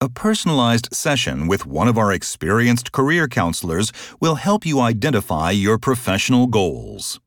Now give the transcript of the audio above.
A personalized session with one of our experienced career counselors will help you identify your professional goals.